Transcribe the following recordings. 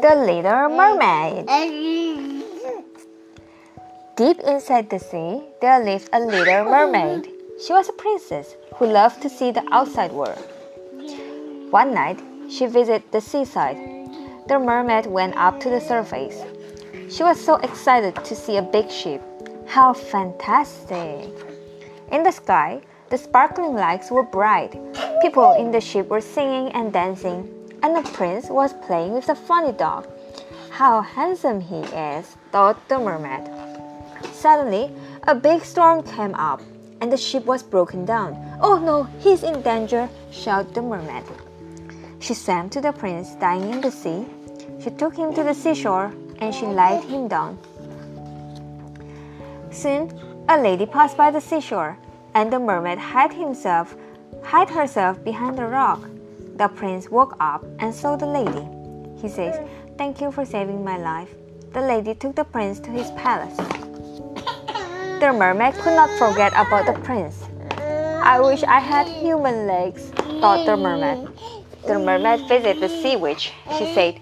The Little Mermaid. Deep inside the sea, there lived a little mermaid. She was a princess who loved to see the outside world. One night, she visited the seaside. The mermaid went up to the surface. She was so excited to see a big ship. How fantastic! In the sky, the sparkling lights were bright. People in the ship were singing and dancing, and the prince was playing with the funny dog. How handsome he is, thought the mermaid. Suddenly, a big storm came up, and the ship was broken down. Oh no, he's in danger, shouted the mermaid. She swam to the prince dying in the sea. She took him to the seashore and she laid him down. Soon, a lady passed by the seashore, and the mermaid hid himself, hid herself behind a rock. The prince woke up and saw the lady. He says, "Thank you for saving my life." The lady took the prince to his palace. The mermaid could not forget about the prince. I wish I had human legs, thought the mermaid. The mermaid visited the sea witch. She said,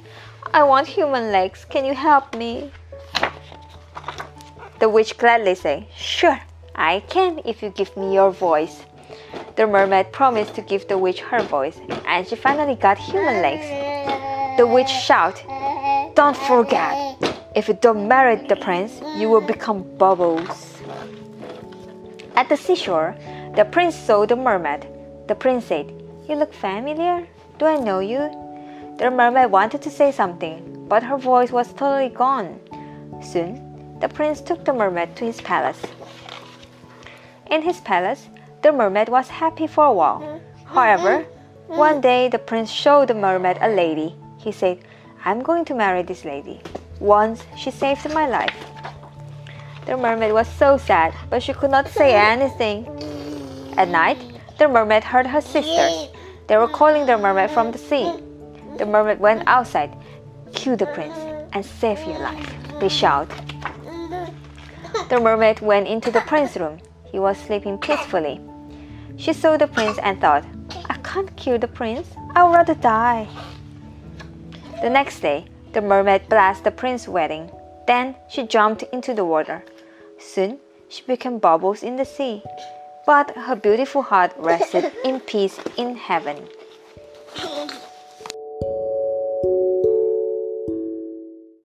I want human legs. Can you help me? The witch gladly said, Sure, I can if you give me your voice. The mermaid promised to give the witch her voice, and she finally got human legs. The witch shouted, Don't forget, if you don't marry the prince, you will become bubbles. At the seashore, the prince saw the mermaid. The prince said, You look familiar. Do I know you? The mermaid wanted to say something, but her voice was totally gone. Soon, the prince took the mermaid to his palace. In his palace, the mermaid was happy for a while. Mm-hmm. However, mm-hmm. Mm-hmm. one day the prince showed the mermaid a lady. He said, I'm going to marry this lady. Once she saved my life. The mermaid was so sad, but she could not say anything. At night, the mermaid heard her sisters. They were calling the mermaid from the sea. The mermaid went outside, kill the prince, and save your life. They shout. The mermaid went into the prince's room. He was sleeping peacefully. She saw the prince and thought, I can't kill the prince. I'd rather die. The next day, the mermaid blessed the prince's wedding. Then she jumped into the water. Soon she became bubbles in the sea, but her beautiful heart rested in peace in heaven.